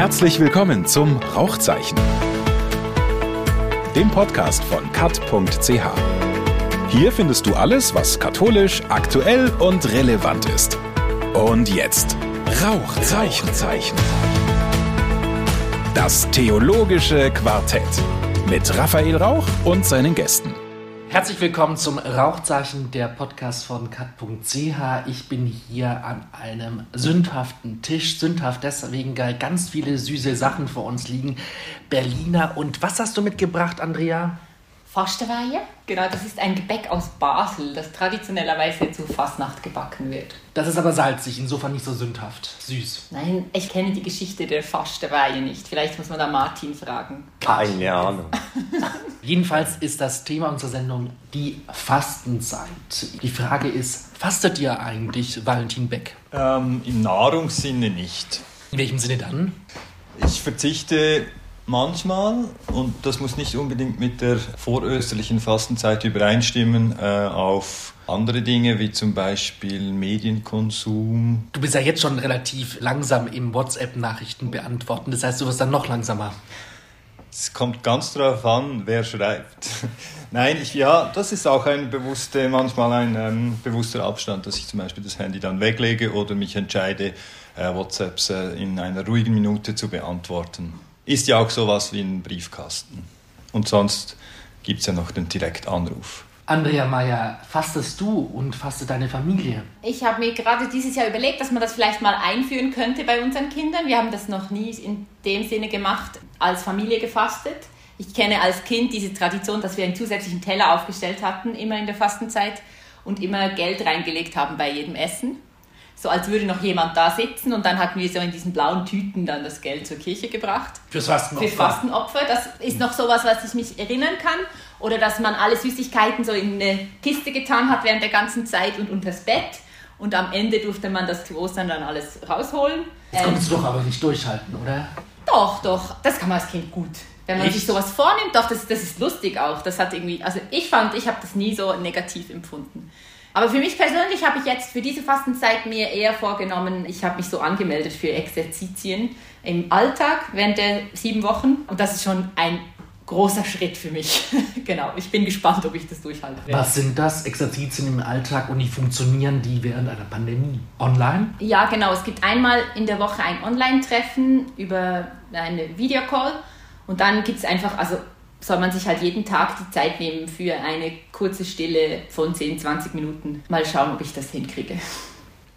Herzlich willkommen zum Rauchzeichen, dem Podcast von kat.ch. Hier findest du alles, was katholisch, aktuell und relevant ist. Und jetzt Rauchzeichen. Zeichen. Das theologische Quartett mit Raphael Rauch und seinen Gästen. Herzlich willkommen zum Rauchzeichen der Podcast von kat.ch. Ich bin hier an einem sündhaften Tisch. Sündhaft deswegen, weil ganz viele süße Sachen vor uns liegen. Berliner. Und was hast du mitgebracht, Andrea? Fastenweihe. Genau, das ist ein Gebäck aus Basel, das traditionellerweise zu Fastnacht gebacken wird. Das ist aber salzig, insofern nicht so sündhaft. Süß. Nein, ich kenne die Geschichte der Fastenweihe nicht. Vielleicht muss man da Martin fragen. Keine Ahnung. Jedenfalls ist das Thema unserer Sendung die Fastenzeit. Die Frage ist, fastet ihr eigentlich Valentin Beck? Ähm, Im Nahrungssinne nicht. In welchem Sinne dann? Ich verzichte manchmal, und das muss nicht unbedingt mit der vorösterlichen Fastenzeit übereinstimmen, äh, auf andere Dinge wie zum Beispiel Medienkonsum. Du bist ja jetzt schon relativ langsam im WhatsApp-Nachrichten beantworten. Das heißt, du wirst dann noch langsamer. Es kommt ganz darauf an, wer schreibt. Nein, ich, ja, das ist auch ein bewusste, manchmal ein ähm, bewusster Abstand, dass ich zum Beispiel das Handy dann weglege oder mich entscheide, äh, WhatsApps äh, in einer ruhigen Minute zu beantworten. Ist ja auch sowas wie ein Briefkasten. Und sonst gibt es ja noch den Direktanruf. Andrea Meyer, fastest du und fastet deine Familie? Ich habe mir gerade dieses Jahr überlegt, dass man das vielleicht mal einführen könnte bei unseren Kindern. Wir haben das noch nie in dem Sinne gemacht, als Familie gefastet. Ich kenne als Kind diese Tradition, dass wir einen zusätzlichen Teller aufgestellt hatten, immer in der Fastenzeit und immer Geld reingelegt haben bei jedem Essen. So als würde noch jemand da sitzen und dann hatten wir so in diesen blauen Tüten dann das Geld zur Kirche gebracht. Fürs Fastenopfer. Fürs Fastenopfer. Das ist noch sowas, was ich mich erinnern kann. Oder dass man alle Süßigkeiten so in eine Kiste getan hat während der ganzen Zeit und unters Bett. Und am Ende durfte man das zu Ostern dann alles rausholen. Das konntest du doch aber nicht durchhalten, oder? Doch, doch. Das kann man als Kind gut. Wenn man Echt? sich sowas vornimmt, doch, das, das ist lustig auch. Das hat irgendwie, also ich fand, ich habe das nie so negativ empfunden. Aber für mich persönlich habe ich jetzt für diese Fastenzeit mir eher vorgenommen, ich habe mich so angemeldet für Exerzitien im Alltag während der sieben Wochen. Und das ist schon ein großer Schritt für mich. genau, ich bin gespannt, ob ich das durchhalte. Was sind das? Exerzitien im Alltag und wie funktionieren die während einer Pandemie? Online? Ja, genau. Es gibt einmal in der Woche ein Online-Treffen über eine Videocall und dann gibt es einfach, also soll man sich halt jeden Tag die Zeit nehmen für eine kurze Stille von 10, 20 Minuten. Mal schauen, ob ich das hinkriege.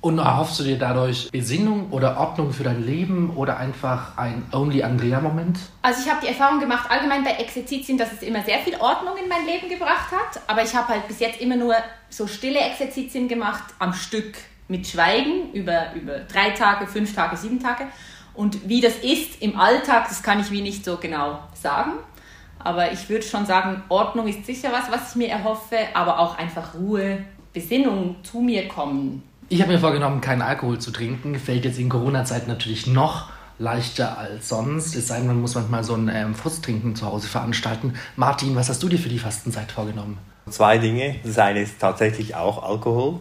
Und erhoffst du dir dadurch Besinnung oder Ordnung für dein Leben oder einfach ein Only Andrea-Moment? Also ich habe die Erfahrung gemacht, allgemein bei Exerzitien, dass es immer sehr viel Ordnung in mein Leben gebracht hat. Aber ich habe halt bis jetzt immer nur so stille Exerzitien gemacht am Stück mit Schweigen über, über drei Tage, fünf Tage, sieben Tage. Und wie das ist im Alltag, das kann ich wie nicht so genau sagen. Aber ich würde schon sagen, Ordnung ist sicher was, was ich mir erhoffe, aber auch einfach Ruhe, Besinnung zu mir kommen. Ich habe mir vorgenommen, keinen Alkohol zu trinken. Fällt jetzt in Corona-Zeit natürlich noch leichter als sonst. Es sei denn, man muss manchmal so ein ähm, Frusttrinken zu Hause veranstalten. Martin, was hast du dir für die Fastenzeit vorgenommen? Zwei Dinge. Das eine ist tatsächlich auch Alkohol.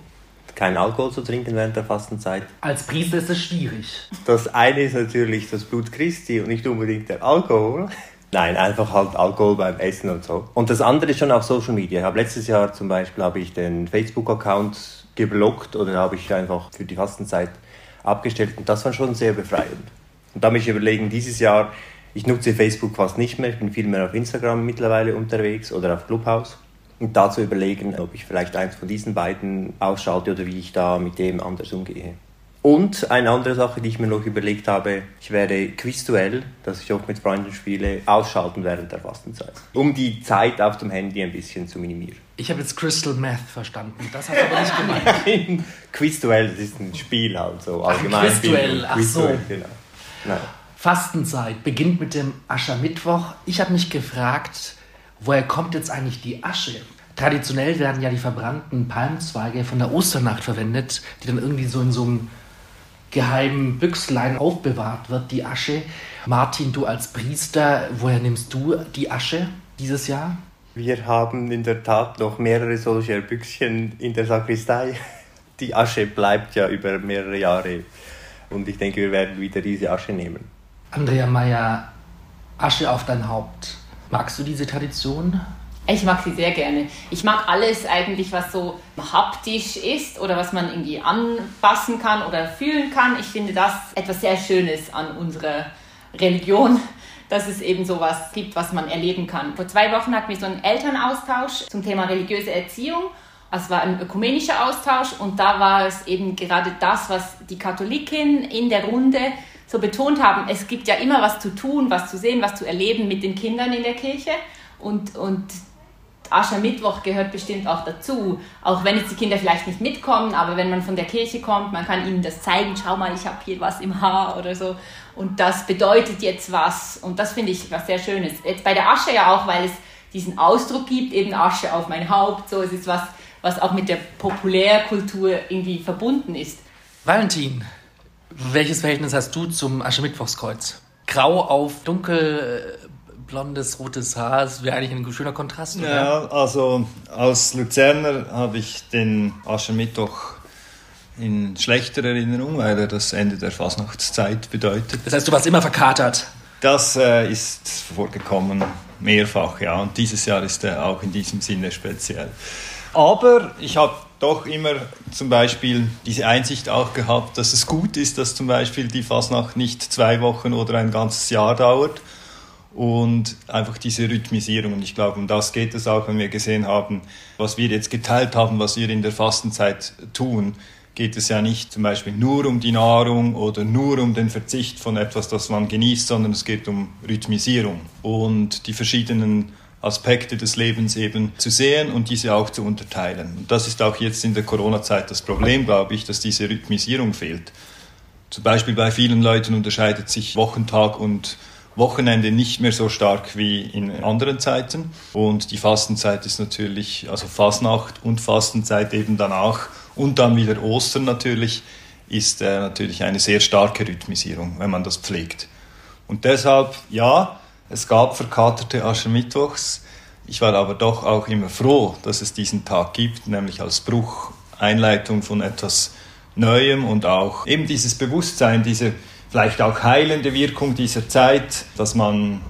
Kein Alkohol zu trinken während der Fastenzeit. Als Priester ist es schwierig. Das eine ist natürlich das Blut Christi und nicht unbedingt der Alkohol. Nein, einfach halt Alkohol beim Essen und so. Und das andere ist schon auf Social Media. Ich habe letztes Jahr zum Beispiel habe ich den Facebook-Account geblockt oder habe ich einfach für die Fastenzeit abgestellt und das war schon sehr befreiend. Und da mich überlegen, dieses Jahr, ich nutze Facebook fast nicht mehr, ich bin viel mehr auf Instagram mittlerweile unterwegs oder auf Clubhouse. Und da zu überlegen, ob ich vielleicht eins von diesen beiden ausschalte oder wie ich da mit dem anders umgehe. Und eine andere Sache, die ich mir noch überlegt habe, ich werde Quizduell, das ich oft mit Freunden spiele, ausschalten während der Fastenzeit. Um die Zeit auf dem Handy ein bisschen zu minimieren. Ich habe jetzt Crystal Meth verstanden. Das hast du aber nicht gemeint. Quizduell, das ist ein Spiel halt so allgemein. Quizduell, ach so. genau. Nein. Fastenzeit beginnt mit dem Aschermittwoch. Ich habe mich gefragt, woher kommt jetzt eigentlich die Asche? Traditionell werden ja die verbrannten Palmzweige von der Osternacht verwendet, die dann irgendwie so in so einem geheimen Büchslein aufbewahrt wird, die Asche. Martin, du als Priester, woher nimmst du die Asche dieses Jahr? Wir haben in der Tat noch mehrere solcher Büchschen in der Sakristei. Die Asche bleibt ja über mehrere Jahre und ich denke, wir werden wieder diese Asche nehmen. Andrea Meyer, Asche auf dein Haupt. Magst du diese Tradition? Ich mag sie sehr gerne. Ich mag alles eigentlich, was so haptisch ist oder was man irgendwie anpassen kann oder fühlen kann. Ich finde das etwas sehr Schönes an unserer Religion, dass es eben sowas gibt, was man erleben kann. Vor zwei Wochen hatten wir so einen Elternaustausch zum Thema religiöse Erziehung. Es war ein ökumenischer Austausch und da war es eben gerade das, was die Katholiken in der Runde so betont haben. Es gibt ja immer was zu tun, was zu sehen, was zu erleben mit den Kindern in der Kirche. Und, und Aschermittwoch gehört bestimmt auch dazu. Auch wenn jetzt die Kinder vielleicht nicht mitkommen, aber wenn man von der Kirche kommt, man kann ihnen das zeigen, schau mal, ich habe hier was im Haar oder so. Und das bedeutet jetzt was. Und das finde ich was sehr Schönes. Jetzt bei der Asche ja auch, weil es diesen Ausdruck gibt, eben Asche auf mein Haupt. So, es ist was, was auch mit der Populärkultur irgendwie verbunden ist. Valentin, welches Verhältnis hast du zum Aschermittwochskreuz? Grau auf dunkel blondes, rotes Haar, das wäre eigentlich ein schöner Kontrast, oder? Ja, also als Luzerner habe ich den Aschermittwoch in schlechter Erinnerung, weil er das Ende der Fasnachtszeit bedeutet. Das heißt, du warst immer verkatert? Das äh, ist vorgekommen, mehrfach, ja. Und dieses Jahr ist er auch in diesem Sinne speziell. Aber ich habe doch immer zum Beispiel diese Einsicht auch gehabt, dass es gut ist, dass zum Beispiel die Fasnacht nicht zwei Wochen oder ein ganzes Jahr dauert, und einfach diese Rhythmisierung. Und ich glaube, um das geht es auch, wenn wir gesehen haben, was wir jetzt geteilt haben, was wir in der Fastenzeit tun, geht es ja nicht zum Beispiel nur um die Nahrung oder nur um den Verzicht von etwas, das man genießt, sondern es geht um Rhythmisierung und die verschiedenen Aspekte des Lebens eben zu sehen und diese auch zu unterteilen. Und das ist auch jetzt in der Corona-Zeit das Problem, glaube ich, dass diese Rhythmisierung fehlt. Zum Beispiel bei vielen Leuten unterscheidet sich Wochentag und Wochenende nicht mehr so stark wie in anderen Zeiten. Und die Fastenzeit ist natürlich, also Fastnacht und Fastenzeit eben danach und dann wieder Ostern natürlich, ist äh, natürlich eine sehr starke Rhythmisierung, wenn man das pflegt. Und deshalb, ja, es gab verkaterte Aschermittwochs. Ich war aber doch auch immer froh, dass es diesen Tag gibt, nämlich als Bruch, Einleitung von etwas Neuem und auch eben dieses Bewusstsein, diese vielleicht auch heilende Wirkung dieser Zeit, dass man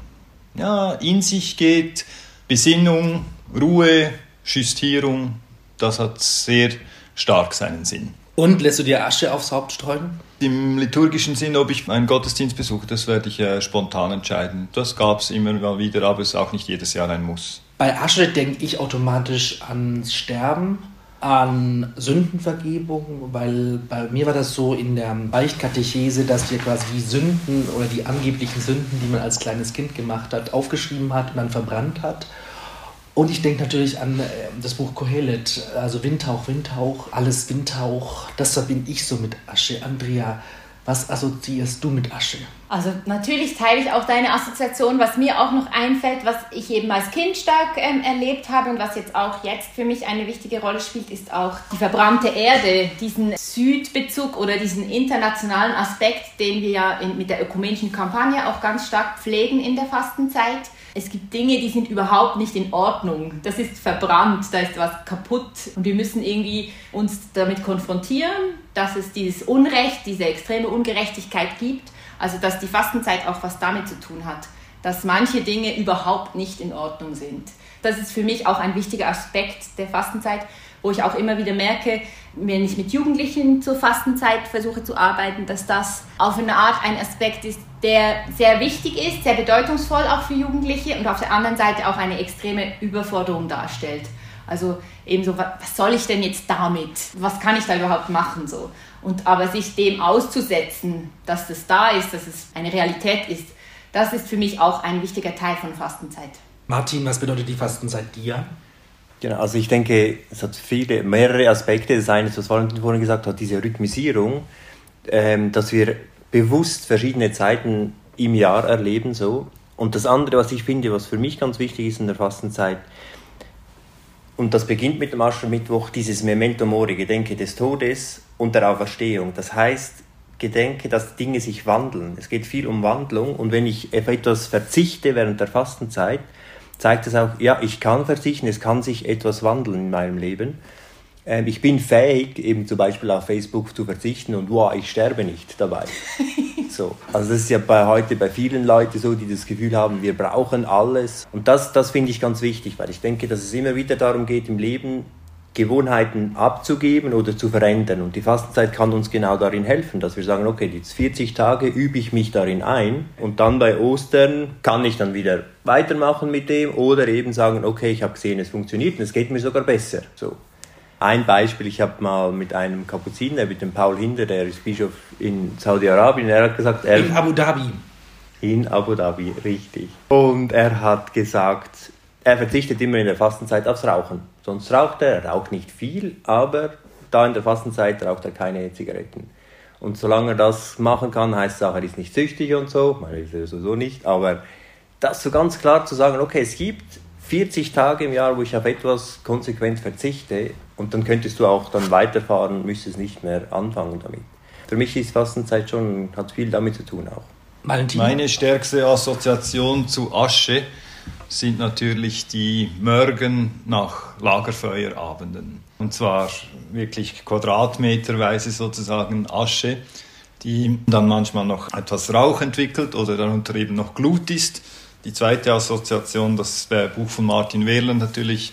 ja, in sich geht, Besinnung, Ruhe, Justierung, das hat sehr stark seinen Sinn. Und lässt du dir Asche aufs Haupt streuen? Im liturgischen Sinn, ob ich einen Gottesdienst besuche, das werde ich äh, spontan entscheiden. Das gab es immer mal wieder, aber es ist auch nicht jedes Jahr ein Muss. Bei Asche denke ich automatisch ans Sterben an Sündenvergebung, weil bei mir war das so in der Beichtkatechese, dass wir quasi die Sünden oder die angeblichen Sünden, die man als kleines Kind gemacht hat, aufgeschrieben hat und dann verbrannt hat. Und ich denke natürlich an äh, das Buch Kohelet, also Windhauch, Windhauch, alles Windhauch. Das verbinde ich so mit Asche. Andrea, was assoziierst du mit Asche? Also natürlich teile ich auch deine Assoziation. Was mir auch noch einfällt, was ich eben als Kind stark ähm, erlebt habe und was jetzt auch jetzt für mich eine wichtige Rolle spielt, ist auch die verbrannte Erde, diesen Südbezug oder diesen internationalen Aspekt, den wir ja in, mit der ökumenischen Kampagne auch ganz stark pflegen in der Fastenzeit es gibt Dinge, die sind überhaupt nicht in Ordnung. Das ist verbrannt, da ist was kaputt und wir müssen irgendwie uns damit konfrontieren, dass es dieses Unrecht, diese extreme Ungerechtigkeit gibt. Also dass die Fastenzeit auch was damit zu tun hat, dass manche Dinge überhaupt nicht in Ordnung sind. Das ist für mich auch ein wichtiger Aspekt der Fastenzeit, wo ich auch immer wieder merke, wenn ich mit Jugendlichen zur Fastenzeit versuche zu arbeiten, dass das auf eine Art ein Aspekt ist, der sehr wichtig ist, sehr bedeutungsvoll auch für Jugendliche und auf der anderen Seite auch eine extreme Überforderung darstellt. Also eben so, was soll ich denn jetzt damit? Was kann ich da überhaupt machen? So. Und aber sich dem auszusetzen, dass das da ist, dass es eine Realität ist, das ist für mich auch ein wichtiger Teil von Fastenzeit. Martin, was bedeutet die Fastenzeit dir? Genau, also ich denke, es hat viele, mehrere Aspekte. Das eine, was Valentin vorhin gesagt hat, diese Rhythmisierung, ähm, dass wir bewusst verschiedene Zeiten im Jahr erleben so. Und das andere, was ich finde, was für mich ganz wichtig ist in der Fastenzeit, und das beginnt mit dem Aschermittwoch, dieses Memento Mori, Gedenke des Todes und der Auferstehung. Das heißt, Gedenke, dass Dinge sich wandeln. Es geht viel um Wandlung und wenn ich auf etwas verzichte während der Fastenzeit, zeigt es auch, ja, ich kann verzichten, es kann sich etwas wandeln in meinem Leben. Ähm, ich bin fähig, eben zum Beispiel auf Facebook zu verzichten und wow, ich sterbe nicht dabei. so. Also das ist ja bei heute bei vielen Leuten so, die das Gefühl haben, wir brauchen alles. Und das, das finde ich ganz wichtig, weil ich denke, dass es immer wieder darum geht, im Leben Gewohnheiten abzugeben oder zu verändern. Und die Fastenzeit kann uns genau darin helfen, dass wir sagen, okay, jetzt 40 Tage übe ich mich darin ein und dann bei Ostern kann ich dann wieder weitermachen mit dem oder eben sagen, okay, ich habe gesehen, es funktioniert und es geht mir sogar besser. So. Ein Beispiel, ich habe mal mit einem Kapuziner, mit dem Paul Hinder, der ist Bischof in Saudi-Arabien, er hat gesagt, er... In Abu Dhabi. In Abu Dhabi, richtig. Und er hat gesagt, er verzichtet immer in der Fastenzeit aufs Rauchen. Sonst raucht er, er raucht nicht viel, aber da in der Fastenzeit raucht er keine Zigaretten. Und solange er das machen kann, heißt es auch, er ist nicht süchtig und so. Man ist sowieso nicht, aber das so ganz klar zu sagen, okay, es gibt 40 Tage im Jahr, wo ich auf etwas konsequent verzichte und dann könntest du auch dann weiterfahren, müsstest nicht mehr anfangen damit. Für mich ist Fastenzeit schon, hat viel damit zu tun auch. Valentin? Meine stärkste Assoziation zu Asche sind natürlich die Mörgen nach Lagerfeuerabenden. Und zwar wirklich quadratmeterweise sozusagen Asche, die dann manchmal noch etwas Rauch entwickelt oder darunter eben noch Glut ist. Die zweite Assoziation, das Buch von Martin Wehrland natürlich,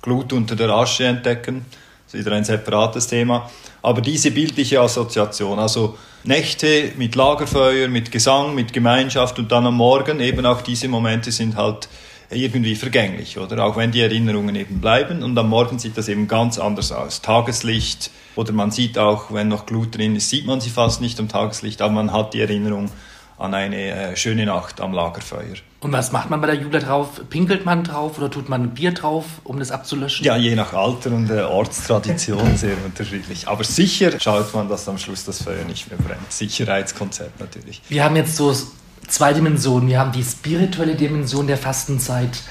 Glut unter der Asche entdecken. Das ist wieder ein separates Thema. Aber diese bildliche Assoziation, also Nächte mit Lagerfeuer, mit Gesang, mit Gemeinschaft und dann am Morgen, eben auch diese Momente sind halt irgendwie vergänglich, oder? Auch wenn die Erinnerungen eben bleiben und am Morgen sieht das eben ganz anders aus. Tageslicht oder man sieht auch, wenn noch Glut drin ist, sieht man sie fast nicht am Tageslicht, aber man hat die Erinnerung an eine äh, schöne Nacht am Lagerfeuer. Und was macht man bei der Jubla drauf? Pinkelt man drauf oder tut man Bier drauf, um das abzulöschen? Ja, je nach Alter und äh, Ortstradition sehr unterschiedlich. Aber sicher schaut man, dass am Schluss das Feuer nicht mehr brennt. Sicherheitskonzept natürlich. Wir haben jetzt so zwei Dimensionen. Wir haben die spirituelle Dimension der Fastenzeit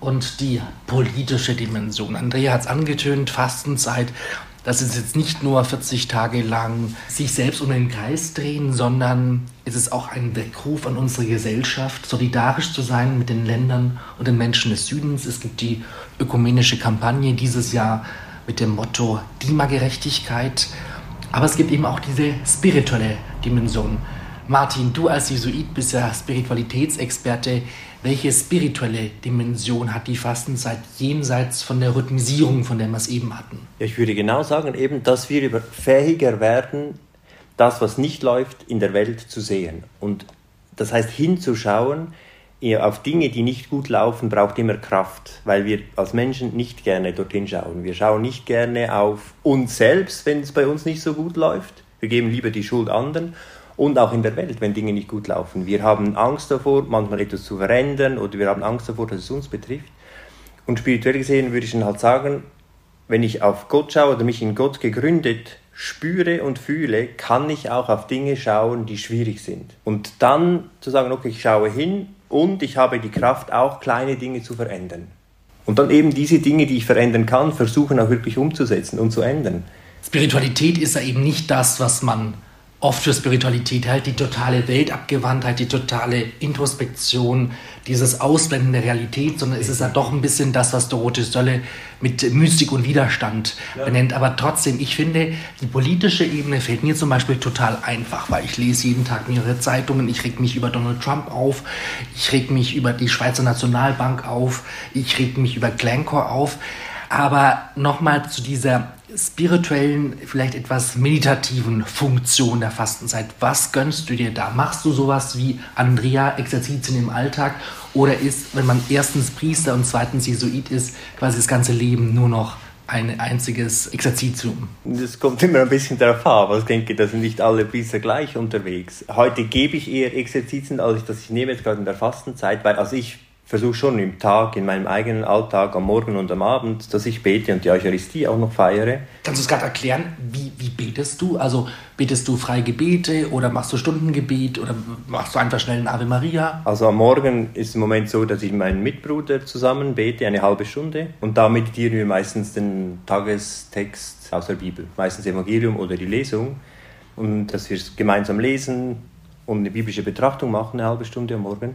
und die politische Dimension. Andrea hat es angetönt, Fastenzeit. Das ist jetzt nicht nur 40 Tage lang sich selbst um den Kreis drehen, sondern es ist auch ein Weckruf an unsere Gesellschaft, solidarisch zu sein mit den Ländern und den Menschen des Südens. Es gibt die ökumenische Kampagne dieses Jahr mit dem Motto Klimagerechtigkeit. Aber es gibt eben auch diese spirituelle Dimension. Martin, du als Jesuit bist ja Spiritualitätsexperte. Welche spirituelle Dimension hat die Fastenzeit jenseits von der Rhythmisierung, von der wir es eben hatten? Ich würde genau sagen, eben, dass wir fähiger werden, das, was nicht läuft, in der Welt zu sehen. Und das heißt, hinzuschauen auf Dinge, die nicht gut laufen, braucht immer Kraft, weil wir als Menschen nicht gerne dorthin schauen. Wir schauen nicht gerne auf uns selbst, wenn es bei uns nicht so gut läuft. Wir geben lieber die Schuld anderen und auch in der Welt, wenn Dinge nicht gut laufen. Wir haben Angst davor, manchmal etwas zu verändern oder wir haben Angst davor, dass es uns betrifft. Und spirituell gesehen würde ich dann halt sagen, wenn ich auf Gott schaue oder mich in Gott gegründet spüre und fühle, kann ich auch auf Dinge schauen, die schwierig sind. Und dann zu sagen, okay, ich schaue hin und ich habe die Kraft, auch kleine Dinge zu verändern. Und dann eben diese Dinge, die ich verändern kann, versuchen auch wirklich umzusetzen und zu ändern. Spiritualität ist ja eben nicht das, was man oft für Spiritualität halt die totale Weltabgewandtheit, die totale Introspektion, dieses Ausblenden der Realität, sondern es ist ja doch ein bisschen das, was Dorothee Sölle mit Mystik und Widerstand ja. benennt. Aber trotzdem, ich finde, die politische Ebene fällt mir zum Beispiel total einfach, weil ich lese jeden Tag mehrere Zeitungen, ich reg mich über Donald Trump auf, ich reg mich über die Schweizer Nationalbank auf, ich reg mich über Glencore auf. Aber nochmal zu dieser spirituellen, vielleicht etwas meditativen Funktion der Fastenzeit. Was gönnst du dir da? Machst du sowas wie Andrea Exerzitien im Alltag oder ist, wenn man erstens Priester und zweitens Jesuit ist, quasi das ganze Leben nur noch ein einziges Exerzitium? Das kommt immer ein bisschen darauf an, aber ich denke, da sind nicht alle Priester gleich unterwegs. Heute gebe ich eher Exerzitien, als ich das ich nehme jetzt gerade in der Fastenzeit, weil also ich versuche schon im Tag, in meinem eigenen Alltag, am Morgen und am Abend, dass ich bete und die Eucharistie auch noch feiere. Kannst du es gerade erklären, wie, wie betest du? Also betest du freie Gebete oder machst du Stundengebet oder machst du einfach schnell ein Ave Maria? Also am Morgen ist es im Moment so, dass ich mit meinem Mitbruder zusammen bete, eine halbe Stunde. Und da meditieren wir meistens den Tagestext aus der Bibel, meistens Evangelium oder die Lesung. Und dass wir es gemeinsam lesen und eine biblische Betrachtung machen, eine halbe Stunde am Morgen.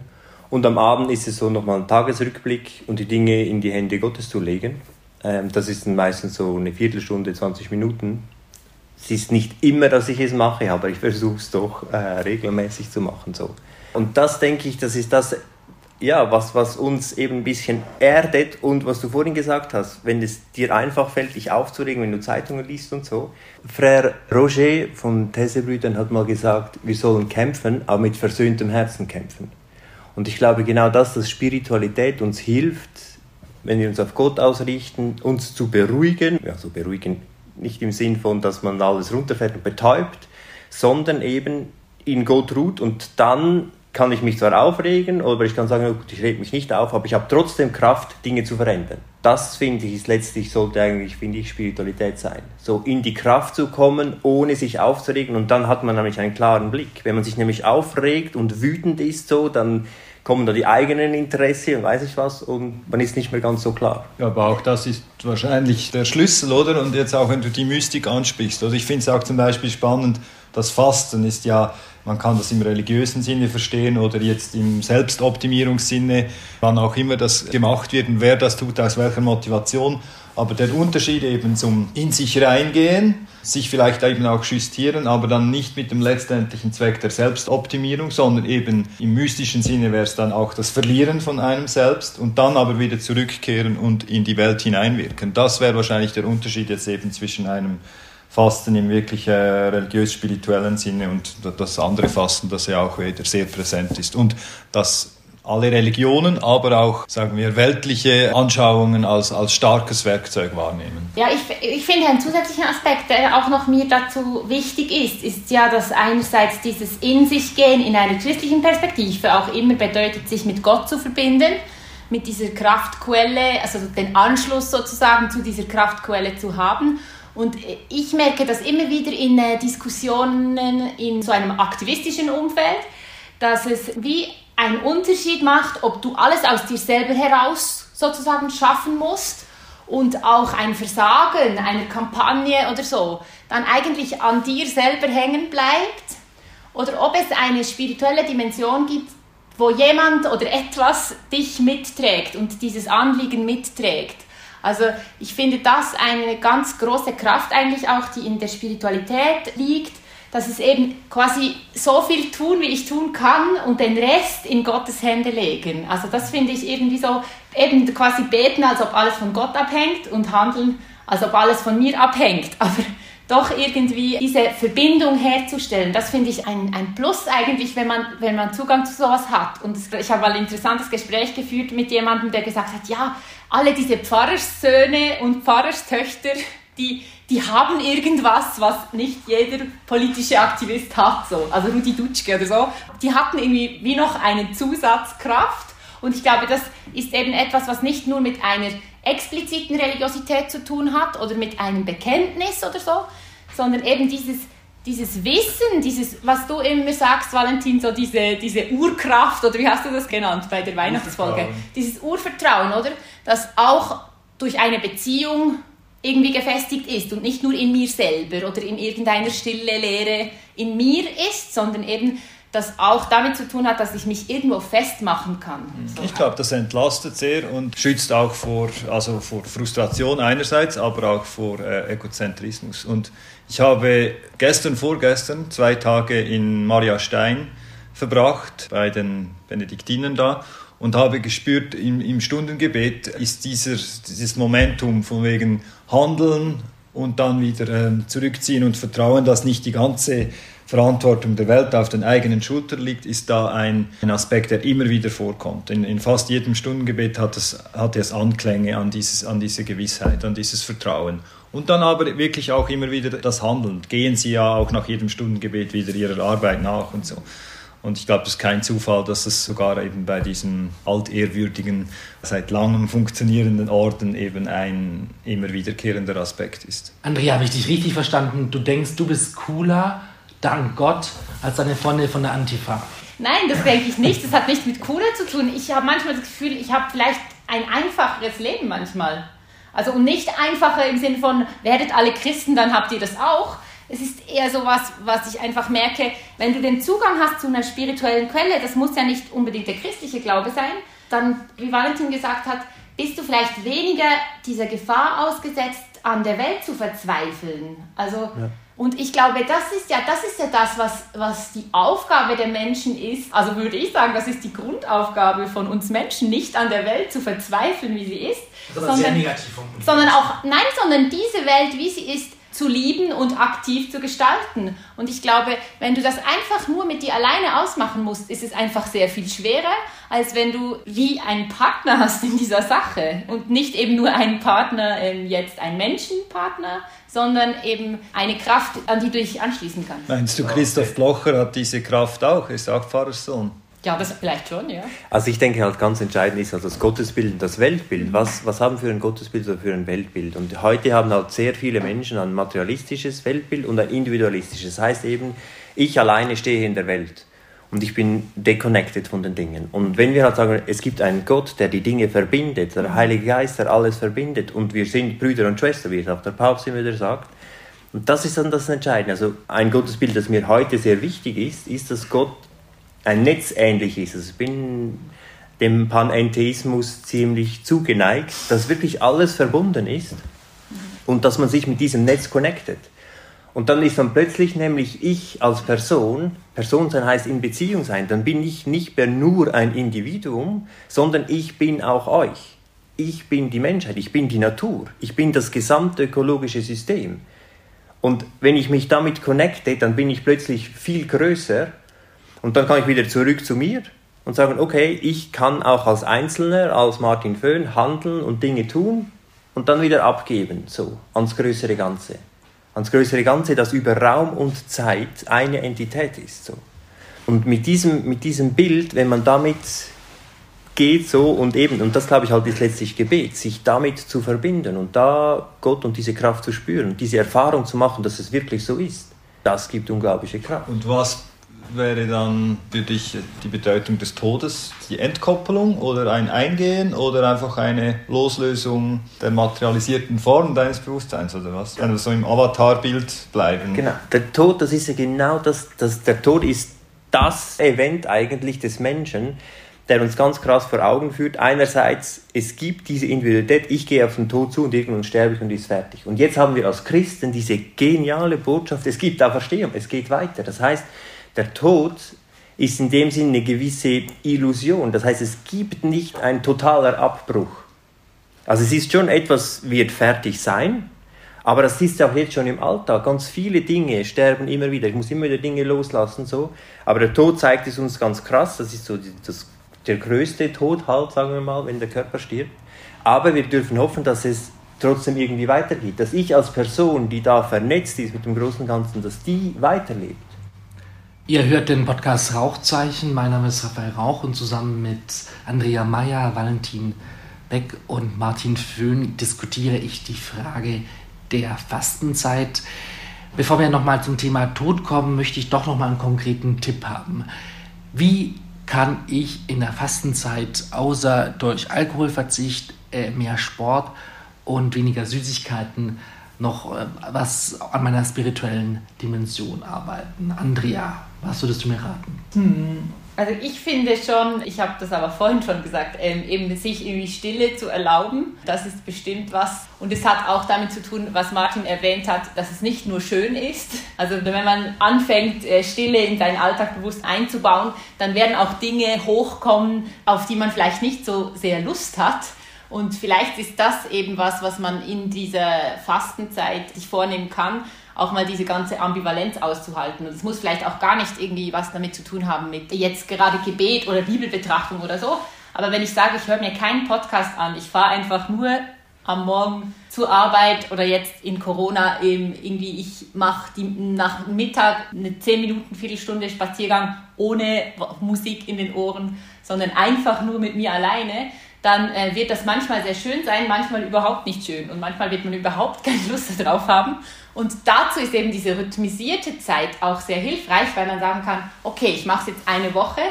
Und am Abend ist es so nochmal ein Tagesrückblick und die Dinge in die Hände Gottes zu legen. Ähm, das ist dann meistens so eine Viertelstunde, 20 Minuten. Es ist nicht immer, dass ich es mache, aber ich versuche es doch äh, regelmäßig zu machen. So. Und das denke ich, das ist das, ja, was, was uns eben ein bisschen erdet und was du vorhin gesagt hast, wenn es dir einfach fällt, dich aufzuregen, wenn du Zeitungen liest und so. Frère Roger von These-Brüdern hat mal gesagt, wir sollen kämpfen, aber mit versöhntem Herzen kämpfen. Und ich glaube genau das, dass Spiritualität uns hilft, wenn wir uns auf Gott ausrichten, uns zu beruhigen, also beruhigen nicht im Sinn von, dass man alles runterfährt und betäubt, sondern eben in Gott ruht und dann kann ich mich zwar aufregen, oder ich kann sagen, oh ich reg mich nicht auf, aber ich habe trotzdem Kraft, Dinge zu verändern. Das finde ich ist letztlich sollte eigentlich, finde ich, Spiritualität sein. So in die Kraft zu kommen, ohne sich aufzuregen und dann hat man nämlich einen klaren Blick. Wenn man sich nämlich aufregt und wütend ist so, dann kommen da die eigenen Interessen und weiß ich was und man ist nicht mehr ganz so klar. Ja, aber auch das ist wahrscheinlich der Schlüssel, oder? Und jetzt auch, wenn du die Mystik ansprichst. Also ich finde es auch zum Beispiel spannend, das Fasten ist ja man kann das im religiösen Sinne verstehen oder jetzt im Selbstoptimierungssinne, wann auch immer das gemacht wird und wer das tut, aus welcher Motivation. Aber der Unterschied eben zum in sich reingehen, sich vielleicht eben auch justieren, aber dann nicht mit dem letztendlichen Zweck der Selbstoptimierung, sondern eben im mystischen Sinne wäre es dann auch das Verlieren von einem selbst und dann aber wieder zurückkehren und in die Welt hineinwirken. Das wäre wahrscheinlich der Unterschied jetzt eben zwischen einem Fasten im wirklich äh, religiös-spirituellen Sinne und das andere Fasten, das ja auch wieder sehr präsent ist. Und das alle Religionen, aber auch, sagen wir, weltliche Anschauungen als, als starkes Werkzeug wahrnehmen. Ja, ich, ich finde einen zusätzlichen Aspekt, der auch noch mir dazu wichtig ist, ist ja, dass einerseits dieses In sich gehen in einer christlichen Perspektive auch immer bedeutet, sich mit Gott zu verbinden, mit dieser Kraftquelle, also den Anschluss sozusagen zu dieser Kraftquelle zu haben und ich merke das immer wieder in äh, Diskussionen in so einem aktivistischen Umfeld, dass es wie einen Unterschied macht, ob du alles aus dir selber heraus sozusagen schaffen musst und auch ein Versagen einer Kampagne oder so dann eigentlich an dir selber hängen bleibt oder ob es eine spirituelle Dimension gibt, wo jemand oder etwas dich mitträgt und dieses Anliegen mitträgt. Also ich finde das eine ganz große Kraft eigentlich auch, die in der Spiritualität liegt, dass es eben quasi so viel tun, wie ich tun kann und den Rest in Gottes Hände legen. Also das finde ich irgendwie so, eben quasi beten, als ob alles von Gott abhängt und handeln, als ob alles von mir abhängt. Aber doch irgendwie diese Verbindung herzustellen, das finde ich ein, ein Plus eigentlich, wenn man, wenn man Zugang zu sowas hat. Und ich habe mal ein interessantes Gespräch geführt mit jemandem, der gesagt hat, ja, alle diese Pfarrerssöhne und Pfarrerstöchter, die, die haben irgendwas, was nicht jeder politische Aktivist hat. So. Also Rudi Dutschke oder so. Die hatten irgendwie wie noch eine Zusatzkraft. Und ich glaube, das ist eben etwas, was nicht nur mit einer expliziten Religiosität zu tun hat oder mit einem Bekenntnis oder so, sondern eben dieses, dieses Wissen, dieses, was du immer sagst, Valentin, so diese, diese Urkraft, oder wie hast du das genannt bei der Weihnachtsfolge? Dieses Urvertrauen, oder? Das auch durch eine Beziehung irgendwie gefestigt ist und nicht nur in mir selber oder in irgendeiner stille Lehre in mir ist, sondern eben das auch damit zu tun hat, dass ich mich irgendwo festmachen kann. So. Ich glaube, das entlastet sehr und schützt auch vor, also vor Frustration einerseits, aber auch vor äh, Egozentrismus. Und ich habe gestern, vorgestern zwei Tage in Maria Stein verbracht, bei den Benediktinern da und habe gespürt, im, im Stundengebet ist dieser, dieses Momentum von wegen Handeln und dann wieder ähm, zurückziehen und vertrauen, dass nicht die ganze Verantwortung der Welt auf den eigenen Schultern liegt, ist da ein, ein Aspekt, der immer wieder vorkommt. In, in fast jedem Stundengebet hat es, hat es Anklänge an, dieses, an diese Gewissheit, an dieses Vertrauen. Und dann aber wirklich auch immer wieder das Handeln. Gehen Sie ja auch nach jedem Stundengebet wieder Ihrer Arbeit nach und so. Und ich glaube, es ist kein Zufall, dass es sogar eben bei diesen altehrwürdigen, seit langem funktionierenden Orden eben ein immer wiederkehrender Aspekt ist. Andrea, habe ich dich richtig verstanden? Du denkst, du bist cooler dank Gott, als deine Freunde von der Antifa. Nein, das denke ich nicht. Das hat nichts mit cooler zu tun. Ich habe manchmal das Gefühl, ich habe vielleicht ein einfacheres Leben manchmal. Also und nicht einfacher im Sinne von, werdet alle Christen, dann habt ihr das auch. Es ist eher so was, was ich einfach merke, wenn du den Zugang hast zu einer spirituellen Quelle, das muss ja nicht unbedingt der christliche Glaube sein, dann, wie Valentin gesagt hat, bist du vielleicht weniger dieser Gefahr ausgesetzt, an der Welt zu verzweifeln. Also ja Und ich glaube, das ist ja das, ist ja das was, was die Aufgabe der Menschen ist. Also würde ich sagen, das ist die Grundaufgabe von uns Menschen, nicht an der Welt zu verzweifeln, wie sie ist, sondern, sondern auch, nein, sondern diese Welt, wie sie ist, zu lieben und aktiv zu gestalten. Und ich glaube, wenn du das einfach nur mit dir alleine ausmachen musst, ist es einfach sehr viel schwerer, als wenn du wie einen Partner hast in dieser Sache. Und nicht eben nur einen Partner, ähm, jetzt ein Menschenpartner, sondern eben eine Kraft, an die du dich anschließen kannst. Meinst du, Christoph Blocher hat diese Kraft auch? Er ist auch Pfarrerssohn. Ja, das vielleicht schon, ja. Also ich denke halt ganz entscheidend ist halt das Gottesbild und das Weltbild. Was, was haben wir für ein Gottesbild oder für ein Weltbild? Und heute haben halt sehr viele Menschen ein materialistisches Weltbild und ein individualistisches. Das heißt eben, ich alleine stehe in der Welt und ich bin deconnected von den Dingen. Und wenn wir halt sagen, es gibt einen Gott, der die Dinge verbindet, der Heilige Geist, der alles verbindet und wir sind Brüder und Schwestern, wie es auch der Papst immer wieder sagt, und das ist dann das Entscheidende. Also ein Gottesbild, das mir heute sehr wichtig ist, ist, dass Gott ein Netz ähnlich ist. Also ich bin dem Panentheismus ziemlich zugeneigt, dass wirklich alles verbunden ist und dass man sich mit diesem Netz connectet. Und dann ist dann plötzlich nämlich ich als Person, Person sein heißt in Beziehung sein, dann bin ich nicht mehr nur ein Individuum, sondern ich bin auch euch. Ich bin die Menschheit, ich bin die Natur, ich bin das gesamte ökologische System. Und wenn ich mich damit connecte, dann bin ich plötzlich viel größer und dann kann ich wieder zurück zu mir und sagen, okay, ich kann auch als Einzelner, als Martin Föhn handeln und Dinge tun und dann wieder abgeben, so, ans größere Ganze. Ans größere Ganze, das über Raum und Zeit eine Entität ist, so. Und mit diesem, mit diesem Bild, wenn man damit geht so und eben, und das glaube ich halt ist letztlich Gebet, sich damit zu verbinden und da Gott und diese Kraft zu spüren, diese Erfahrung zu machen, dass es wirklich so ist, das gibt unglaubliche Kraft. Und was wäre dann für dich die Bedeutung des Todes die Entkoppelung oder ein Eingehen oder einfach eine Loslösung der materialisierten Form deines Bewusstseins oder was? Also so im Avatarbild bleiben. Genau, der Tod, das ist ja genau das, das, der Tod ist das Event eigentlich des Menschen, der uns ganz krass vor Augen führt. Einerseits, es gibt diese Individualität, ich gehe auf den Tod zu und irgendwann sterbe ich und ist fertig. Und jetzt haben wir als Christen diese geniale Botschaft, es gibt Auferstehung, es geht weiter. Das heißt, der Tod ist in dem Sinne eine gewisse Illusion. Das heißt, es gibt nicht ein totaler Abbruch. Also es ist schon etwas, wird fertig sein, aber das ist auch jetzt schon im Alltag. Ganz viele Dinge sterben immer wieder. Ich muss immer wieder Dinge loslassen. So. Aber der Tod zeigt es uns ganz krass. Das ist so das, der größte Tod halt, sagen wir mal, wenn der Körper stirbt. Aber wir dürfen hoffen, dass es trotzdem irgendwie weitergeht. Dass ich als Person, die da vernetzt ist mit dem großen Ganzen, dass die weiterlebt. Ihr hört den Podcast Rauchzeichen. Mein Name ist Raphael Rauch und zusammen mit Andrea Meyer, Valentin Beck und Martin Föhn diskutiere ich die Frage der Fastenzeit. Bevor wir nochmal zum Thema Tod kommen, möchte ich doch nochmal einen konkreten Tipp haben. Wie kann ich in der Fastenzeit außer durch Alkoholverzicht, äh, mehr Sport und weniger Süßigkeiten noch äh, was an meiner spirituellen Dimension arbeiten? Andrea, was würdest du mir raten? Hm. Also ich finde schon, ich habe das aber vorhin schon gesagt, ähm, eben sich irgendwie Stille zu erlauben, das ist bestimmt was. Und es hat auch damit zu tun, was Martin erwähnt hat, dass es nicht nur schön ist. Also wenn man anfängt, äh, Stille in seinen Alltag bewusst einzubauen, dann werden auch Dinge hochkommen, auf die man vielleicht nicht so sehr Lust hat. Und vielleicht ist das eben was, was man in dieser Fastenzeit sich vornehmen kann, auch mal diese ganze Ambivalenz auszuhalten. Und es muss vielleicht auch gar nicht irgendwie was damit zu tun haben mit jetzt gerade Gebet oder Bibelbetrachtung oder so. Aber wenn ich sage, ich höre mir keinen Podcast an, ich fahre einfach nur am Morgen zur Arbeit oder jetzt in Corona eben irgendwie, ich mache nach Mittag eine 10 Minuten, Viertelstunde Spaziergang ohne Musik in den Ohren, sondern einfach nur mit mir alleine, dann äh, wird das manchmal sehr schön sein, manchmal überhaupt nicht schön und manchmal wird man überhaupt keine Lust darauf haben. Und dazu ist eben diese rhythmisierte Zeit auch sehr hilfreich, weil man sagen kann, okay, ich mache es jetzt eine Woche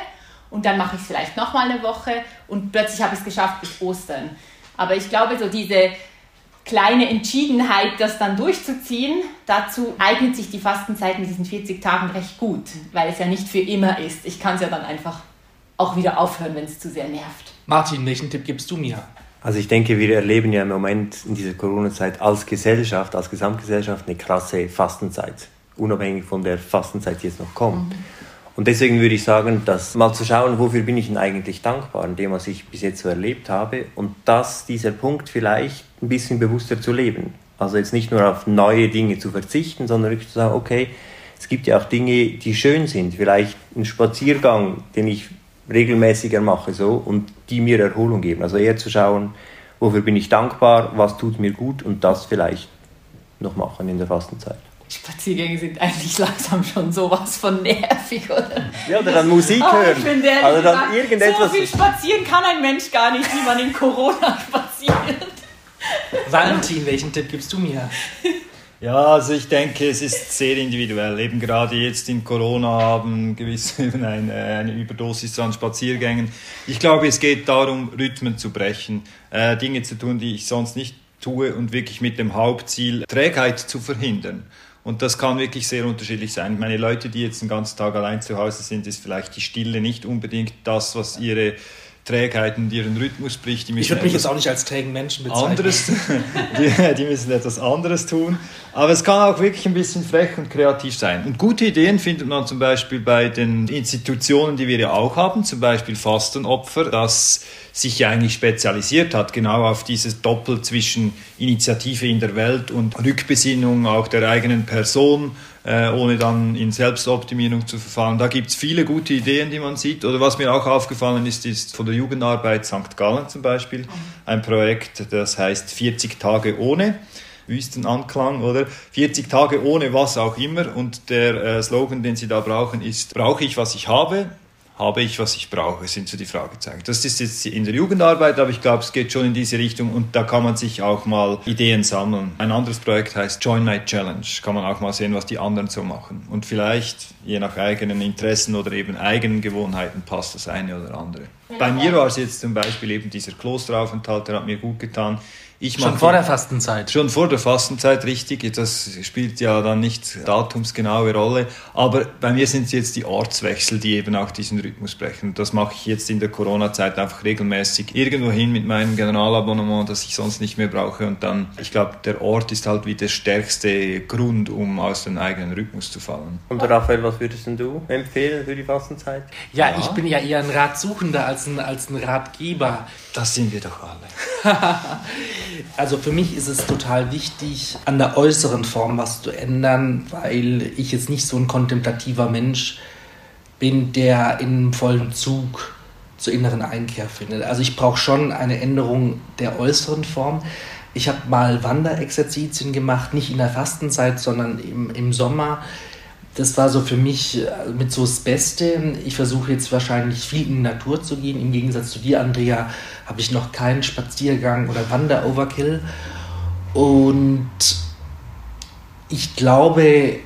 und dann mache ich es vielleicht nochmal eine Woche und plötzlich habe ich es geschafft bis Ostern. Aber ich glaube, so diese kleine Entschiedenheit, das dann durchzuziehen, dazu eignet sich die Fastenzeit mit diesen 40 Tagen recht gut, weil es ja nicht für immer ist. Ich kann es ja dann einfach auch wieder aufhören, wenn es zu sehr nervt. Martin, welchen Tipp gibst du mir? Also ich denke, wir erleben ja im Moment in dieser Corona-Zeit als Gesellschaft, als Gesamtgesellschaft eine krasse Fastenzeit. unabhängig von der Fastenzeit, die jetzt noch kommt. Mhm. Und deswegen würde ich sagen, dass mal zu schauen, wofür bin ich denn eigentlich dankbar, in dem, was ich bis jetzt so erlebt habe, und dass dieser Punkt vielleicht ein bisschen bewusster zu leben. Also jetzt nicht nur auf neue Dinge zu verzichten, sondern wirklich zu sagen, okay, es gibt ja auch Dinge, die schön sind. Vielleicht ein Spaziergang, den ich regelmäßiger mache so und die mir Erholung geben. Also eher zu schauen, wofür bin ich dankbar, was tut mir gut und das vielleicht noch machen in der Fastenzeit. Spaziergänge sind eigentlich langsam schon sowas von nervig, oder? Ja, oder dann Musik oh, hören. Ich bin der, also dann irgendetwas. So viel spazieren kann ein Mensch gar nicht, wie man in Corona spaziert. Valentin, welchen Tipp gibst du mir? Ja, also ich denke, es ist sehr individuell. Eben gerade jetzt in Corona haben gewisse eine, eine Überdosis an Spaziergängen. Ich glaube, es geht darum, Rhythmen zu brechen, äh, Dinge zu tun, die ich sonst nicht tue und wirklich mit dem Hauptziel, Trägheit zu verhindern. Und das kann wirklich sehr unterschiedlich sein. Meine Leute, die jetzt den ganzen Tag allein zu Hause sind, ist vielleicht die Stille nicht unbedingt das, was ihre Trägheit und ihren Rhythmus bricht. ich würde mich jetzt auch nicht als trägen Menschen bezeichnen. Anderes, die, die, müssen etwas anderes tun. Aber es kann auch wirklich ein bisschen frech und kreativ sein. Und gute Ideen findet man zum Beispiel bei den Institutionen, die wir ja auch haben, zum Beispiel Fastenopfer, das sich ja eigentlich spezialisiert hat, genau auf dieses Doppel zwischen Initiative in der Welt und Rückbesinnung auch der eigenen Person äh, ohne dann in Selbstoptimierung zu verfallen. Da gibt es viele gute Ideen, die man sieht. Oder was mir auch aufgefallen ist, ist von der Jugendarbeit St. Gallen zum Beispiel ein Projekt, das heißt 40 Tage ohne. Wüstenanklang, oder? 40 Tage ohne was auch immer. Und der äh, Slogan, den sie da brauchen, ist, brauche ich, was ich habe, habe ich, was ich brauche, sind so die Fragezeichen. Das ist jetzt in der Jugendarbeit, aber ich glaube, es geht schon in diese Richtung und da kann man sich auch mal Ideen sammeln. Ein anderes Projekt heißt Join My Challenge. Kann man auch mal sehen, was die anderen so machen. Und vielleicht, je nach eigenen Interessen oder eben eigenen Gewohnheiten, passt das eine oder andere. Bei mir war es jetzt zum Beispiel eben dieser Klosteraufenthalt, der hat mir gut getan. Ich schon vor der Fastenzeit. Schon vor der Fastenzeit, richtig. Das spielt ja dann nicht datumsgenaue Rolle. Aber bei mir sind es jetzt die Ortswechsel, die eben auch diesen Rhythmus brechen. Das mache ich jetzt in der Corona-Zeit einfach regelmäßig irgendwo hin mit meinem Generalabonnement, das ich sonst nicht mehr brauche. Und dann, ich glaube, der Ort ist halt wie der stärkste Grund, um aus dem eigenen Rhythmus zu fallen. Und Raphael, was würdest du empfehlen für die Fastenzeit? Ja, ja, ich bin ja eher ein Ratsuchender als ein, als ein Ratgeber. Das sind wir doch alle. also für mich ist es total wichtig, an der äußeren Form was zu ändern, weil ich jetzt nicht so ein kontemplativer Mensch bin, der in vollen Zug zur inneren Einkehr findet. Also ich brauche schon eine Änderung der äußeren Form. Ich habe mal Wanderexerzitien gemacht, nicht in der Fastenzeit, sondern im, im Sommer das war so für mich äh, mit so das Beste. Ich versuche jetzt wahrscheinlich viel in die Natur zu gehen. Im Gegensatz zu dir, Andrea, habe ich noch keinen Spaziergang oder Wander-Overkill. Und ich glaube,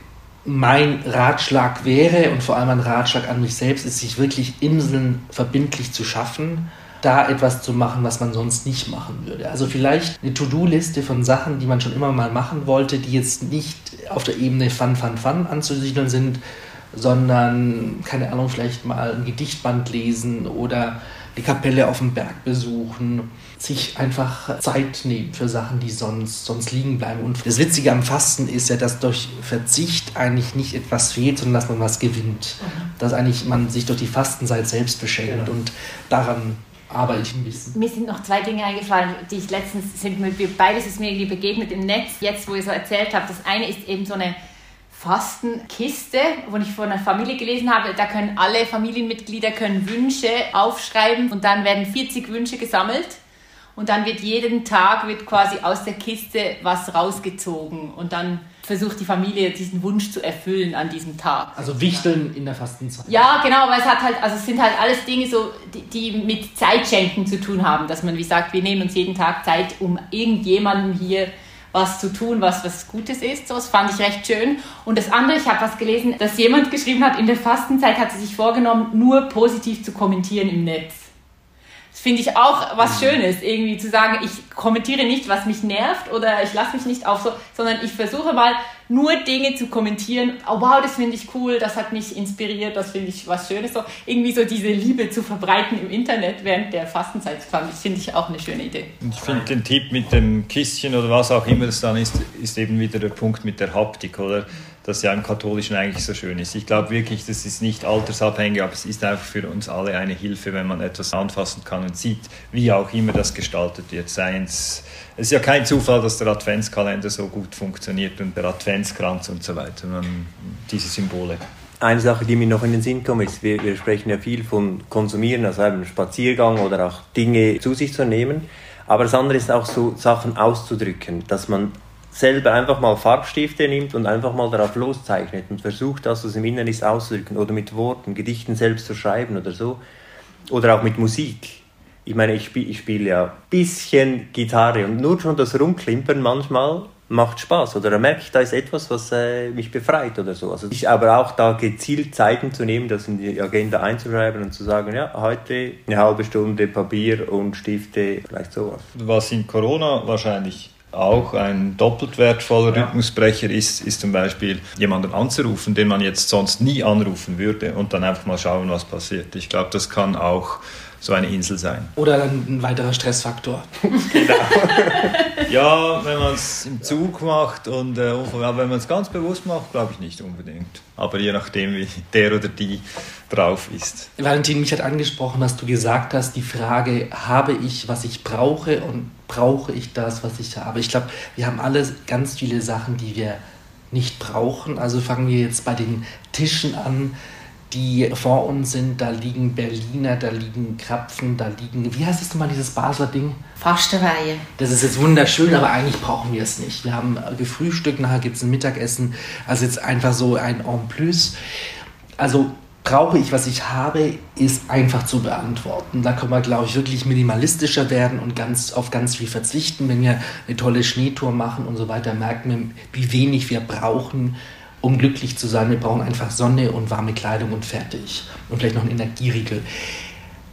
mein Ratschlag wäre, und vor allem ein Ratschlag an mich selbst, ist, sich wirklich Inseln verbindlich zu schaffen da etwas zu machen, was man sonst nicht machen würde. Also vielleicht eine To-Do-Liste von Sachen, die man schon immer mal machen wollte, die jetzt nicht auf der Ebene Fun, Fun, Fun anzusiedeln sind, sondern, keine Ahnung, vielleicht mal ein Gedichtband lesen oder die Kapelle auf dem Berg besuchen, sich einfach Zeit nehmen für Sachen, die sonst, sonst liegen bleiben. Und das Witzige am Fasten ist ja, dass durch Verzicht eigentlich nicht etwas fehlt, sondern dass man was gewinnt. Mhm. Dass eigentlich man sich durch die Fastenzeit selbst beschenkt ja. und daran ein bisschen. Mir sind noch zwei Dinge eingefallen, die ich letztens sind mir beides ist mir irgendwie begegnet im Netz, jetzt wo ich so erzählt habe. Das eine ist eben so eine Fastenkiste, wo ich von einer Familie gelesen habe, da können alle Familienmitglieder können Wünsche aufschreiben und dann werden 40 Wünsche gesammelt und dann wird jeden Tag wird quasi aus der Kiste was rausgezogen und dann versucht die Familie diesen Wunsch zu erfüllen an diesem Tag. Also Wichteln in der Fastenzeit. Ja, genau, weil es hat halt, also es sind halt alles Dinge so, die, die mit Zeitschenken zu tun haben, dass man wie sagt, wir nehmen uns jeden Tag Zeit, um irgendjemandem hier was zu tun, was was Gutes ist. So, das fand ich recht schön. Und das andere, ich habe was gelesen, dass jemand geschrieben hat, in der Fastenzeit hat sie sich vorgenommen, nur positiv zu kommentieren im Netz finde ich auch was mhm. Schönes, irgendwie zu sagen, ich kommentiere nicht, was mich nervt oder ich lasse mich nicht auf so, sondern ich versuche mal nur Dinge zu kommentieren. Oh wow, das finde ich cool, das hat mich inspiriert, das finde ich was Schönes. So, irgendwie so diese Liebe zu verbreiten im Internet während der Fastenzeit, finde ich auch eine schöne Idee. Ich finde den Tipp mit dem Kistchen oder was auch immer es dann ist, ist eben wieder der Punkt mit der Haptik, oder? das ja im Katholischen eigentlich so schön ist. Ich glaube wirklich, das ist nicht altersabhängig, aber es ist einfach für uns alle eine Hilfe, wenn man etwas anfassen kann und sieht, wie auch immer das gestaltet wird. Seien es ist ja kein Zufall, dass der Adventskalender so gut funktioniert und der Adventskranz und so weiter, man, diese Symbole. Eine Sache, die mir noch in den Sinn kommt, ist, wir, wir sprechen ja viel von Konsumieren, also einem Spaziergang oder auch Dinge zu sich zu nehmen. Aber das andere ist auch so, Sachen auszudrücken, dass man selber einfach mal Farbstifte nimmt und einfach mal darauf loszeichnet und versucht, das, was im Inneren ist, auszudrücken oder mit Worten, Gedichten selbst zu schreiben oder so. Oder auch mit Musik. Ich meine, ich spiele spiel ja ein bisschen Gitarre und nur schon das Rumklimpern manchmal macht Spaß oder da merke ich, da ist etwas, was äh, mich befreit oder so. Also ich aber auch da gezielt Zeiten zu nehmen, das in die Agenda einzuschreiben und zu sagen, ja, heute eine halbe Stunde Papier und Stifte, vielleicht sowas. Was in Corona wahrscheinlich auch ein doppelt wertvoller ja. Rhythmusbrecher ist, ist zum Beispiel jemanden anzurufen, den man jetzt sonst nie anrufen würde und dann einfach mal schauen, was passiert. Ich glaube, das kann auch so eine Insel sein. Oder ein weiterer Stressfaktor. genau. ja, wenn man es im Zug macht und äh, wenn man es ganz bewusst macht, glaube ich nicht unbedingt. Aber je nachdem, wie der oder die drauf ist. Valentin, mich hat angesprochen, was du gesagt hast, die Frage, habe ich, was ich brauche und brauche ich das, was ich habe? Ich glaube, wir haben alle ganz viele Sachen, die wir nicht brauchen. Also fangen wir jetzt bei den Tischen an die vor uns sind. Da liegen Berliner, da liegen Krapfen, da liegen, wie heißt das nochmal, dieses Basler Ding? Fasterweihe. Das ist jetzt wunderschön, aber eigentlich brauchen wir es nicht. Wir haben gefrühstückt, nachher gibt es ein Mittagessen. Also jetzt einfach so ein En plus. Also brauche ich, was ich habe, ist einfach zu beantworten. Da können wir, glaube ich, wirklich minimalistischer werden und ganz auf ganz viel verzichten. Wenn wir eine tolle Schneetour machen und so weiter, merken wir, wie wenig wir brauchen um glücklich zu sein. Wir brauchen einfach Sonne und warme Kleidung und fertig. Und vielleicht noch einen Energieriegel.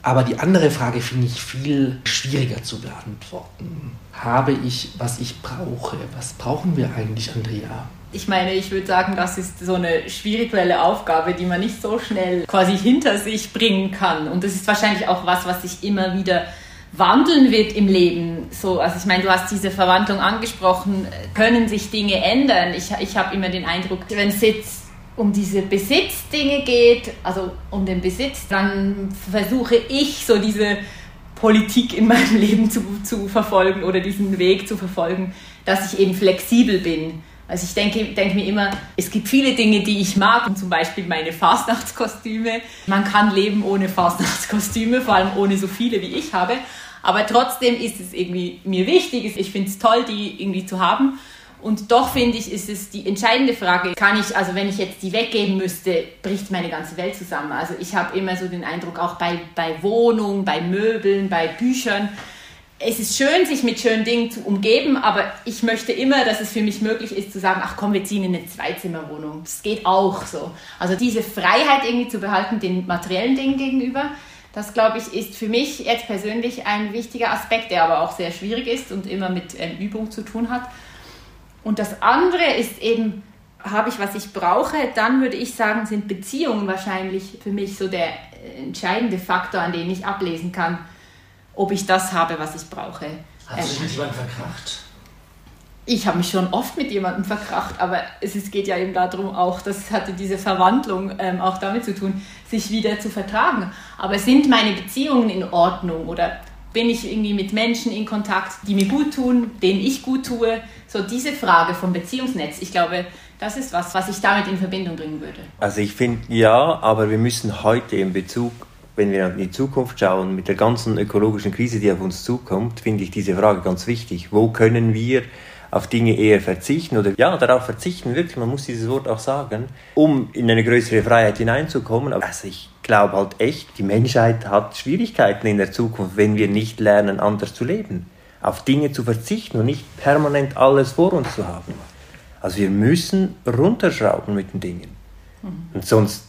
Aber die andere Frage finde ich viel schwieriger zu beantworten. Habe ich, was ich brauche? Was brauchen wir eigentlich, Andrea? Ich meine, ich würde sagen, das ist so eine spirituelle Aufgabe, die man nicht so schnell quasi hinter sich bringen kann. Und das ist wahrscheinlich auch was, was sich immer wieder wandeln wird im Leben. So, also ich meine, du hast diese Verwandlung angesprochen, können sich Dinge ändern. Ich, ich habe immer den Eindruck, wenn es jetzt um diese Besitzdinge geht, also um den Besitz, dann versuche ich so diese Politik in meinem Leben zu, zu verfolgen oder diesen Weg zu verfolgen, dass ich eben flexibel bin. Also ich denke, denke mir immer, es gibt viele Dinge, die ich mag, zum Beispiel meine Fastnachtskostüme. Man kann leben ohne Fastnachtskostüme, vor allem ohne so viele wie ich habe. Aber trotzdem ist es irgendwie mir wichtig. Ich finde es toll, die irgendwie zu haben. Und doch finde ich, ist es die entscheidende Frage, kann ich, also wenn ich jetzt die weggeben müsste, bricht meine ganze Welt zusammen. Also ich habe immer so den Eindruck, auch bei, bei Wohnungen, bei Möbeln, bei Büchern, es ist schön, sich mit schönen Dingen zu umgeben, aber ich möchte immer, dass es für mich möglich ist, zu sagen, ach komm, wir ziehen in eine Zweizimmerwohnung. Das geht auch so. Also diese Freiheit irgendwie zu behalten den materiellen Dingen gegenüber, das glaube ich, ist für mich jetzt persönlich ein wichtiger Aspekt, der aber auch sehr schwierig ist und immer mit ähm, Übung zu tun hat. Und das andere ist eben, habe ich, was ich brauche, dann würde ich sagen, sind Beziehungen wahrscheinlich für mich so der äh, entscheidende Faktor, an dem ich ablesen kann, ob ich das habe, was ich brauche. Hast du dich mit jemandem verkracht? Ich habe mich schon oft mit jemandem verkracht, aber es ist, geht ja eben darum auch, das hatte diese Verwandlung ähm, auch damit zu tun, sich wieder zu vertragen. Aber sind meine Beziehungen in Ordnung oder bin ich irgendwie mit Menschen in Kontakt, die mir gut tun, denen ich gut tue? So diese Frage vom Beziehungsnetz, ich glaube, das ist was, was ich damit in Verbindung bringen würde. Also ich finde ja, aber wir müssen heute in Bezug wenn wir in die Zukunft schauen, mit der ganzen ökologischen Krise, die auf uns zukommt, finde ich diese Frage ganz wichtig. Wo können wir auf Dinge eher verzichten oder ja, darauf verzichten, wirklich, man muss dieses Wort auch sagen, um in eine größere Freiheit hineinzukommen. Also ich glaube halt echt, die Menschheit hat Schwierigkeiten in der Zukunft, wenn wir nicht lernen, anders zu leben. Auf Dinge zu verzichten und nicht permanent alles vor uns zu haben. Also wir müssen runterschrauben mit den Dingen. Mhm. Und sonst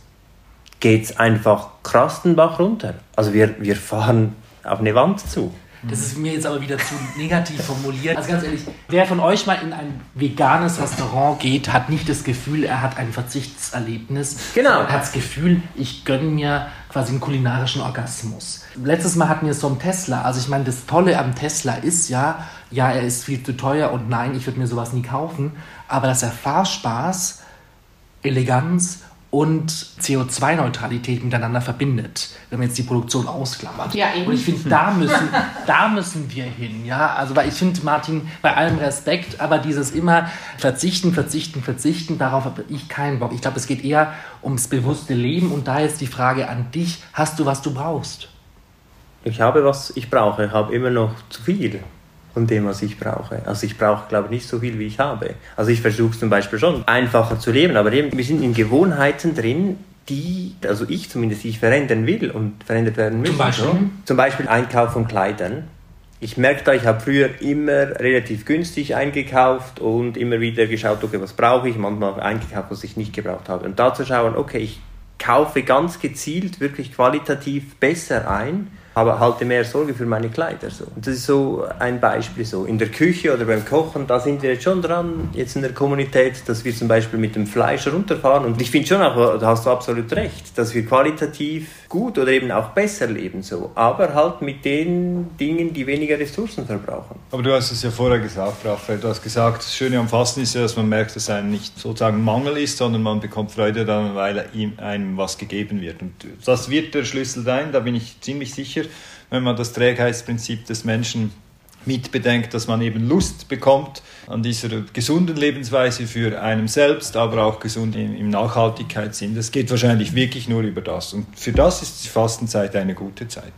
geht es einfach krass den Bach runter. Also wir, wir fahren auf eine Wand zu. Das ist mir jetzt aber wieder zu negativ formuliert. Also ganz ehrlich, wer von euch mal in ein veganes Restaurant geht, hat nicht das Gefühl, er hat ein Verzichtserlebnis. Genau. Er hat das Gefühl, ich gönne mir quasi einen kulinarischen Orgasmus. Letztes Mal hatten wir es so am Tesla. Also ich meine, das Tolle am Tesla ist ja, ja, er ist viel zu teuer und nein, ich würde mir sowas nie kaufen. Aber dass er Fahrspaß Eleganz und CO2-Neutralität miteinander verbindet, wenn man jetzt die Produktion ausklammert. Ja, eben. Und ich finde, da müssen, da müssen wir hin. Ja? Also, weil ich finde, Martin, bei allem Respekt, aber dieses immer verzichten, verzichten, verzichten, darauf habe ich keinen Bock. Ich glaube, es geht eher ums bewusste Leben und da ist die Frage an dich, hast du, was du brauchst? Ich habe, was ich brauche. Ich habe immer noch zu viel von dem, was ich brauche. Also ich brauche, glaube ich, nicht so viel, wie ich habe. Also ich versuche zum Beispiel schon einfacher zu leben, aber eben, wir sind in Gewohnheiten drin, die, also ich zumindest, die ich verändern will und verändert werden müssen. Zum Beispiel? So. Zum Beispiel Einkauf von Kleidern. Ich merke da, ich habe früher immer relativ günstig eingekauft und immer wieder geschaut, okay, was brauche ich, manchmal eingekauft, was ich nicht gebraucht habe. Und da zu schauen, okay, ich kaufe ganz gezielt wirklich qualitativ besser ein aber halte mehr Sorge für meine Kleider. So. Und das ist so ein Beispiel so. In der Küche oder beim Kochen, da sind wir jetzt schon dran, jetzt in der Kommunität, dass wir zum Beispiel mit dem Fleisch runterfahren. Und ich finde schon auch, da hast du absolut recht, dass wir qualitativ gut oder eben auch besser leben. So. Aber halt mit den Dingen, die weniger Ressourcen verbrauchen. Aber du hast es ja vorher gesagt, Raphael. Du hast gesagt, das Schöne am Fasten ist ja, dass man merkt, dass einem nicht sozusagen Mangel ist, sondern man bekommt Freude daran, weil ihm einem was gegeben wird. Und das wird der Schlüssel sein, da bin ich ziemlich sicher wenn man das Trägheitsprinzip des Menschen mitbedenkt, dass man eben Lust bekommt an dieser gesunden Lebensweise für einen selbst, aber auch gesund im Nachhaltigkeitssinn. Das geht wahrscheinlich wirklich nur über das. Und für das ist die Fastenzeit eine gute Zeit.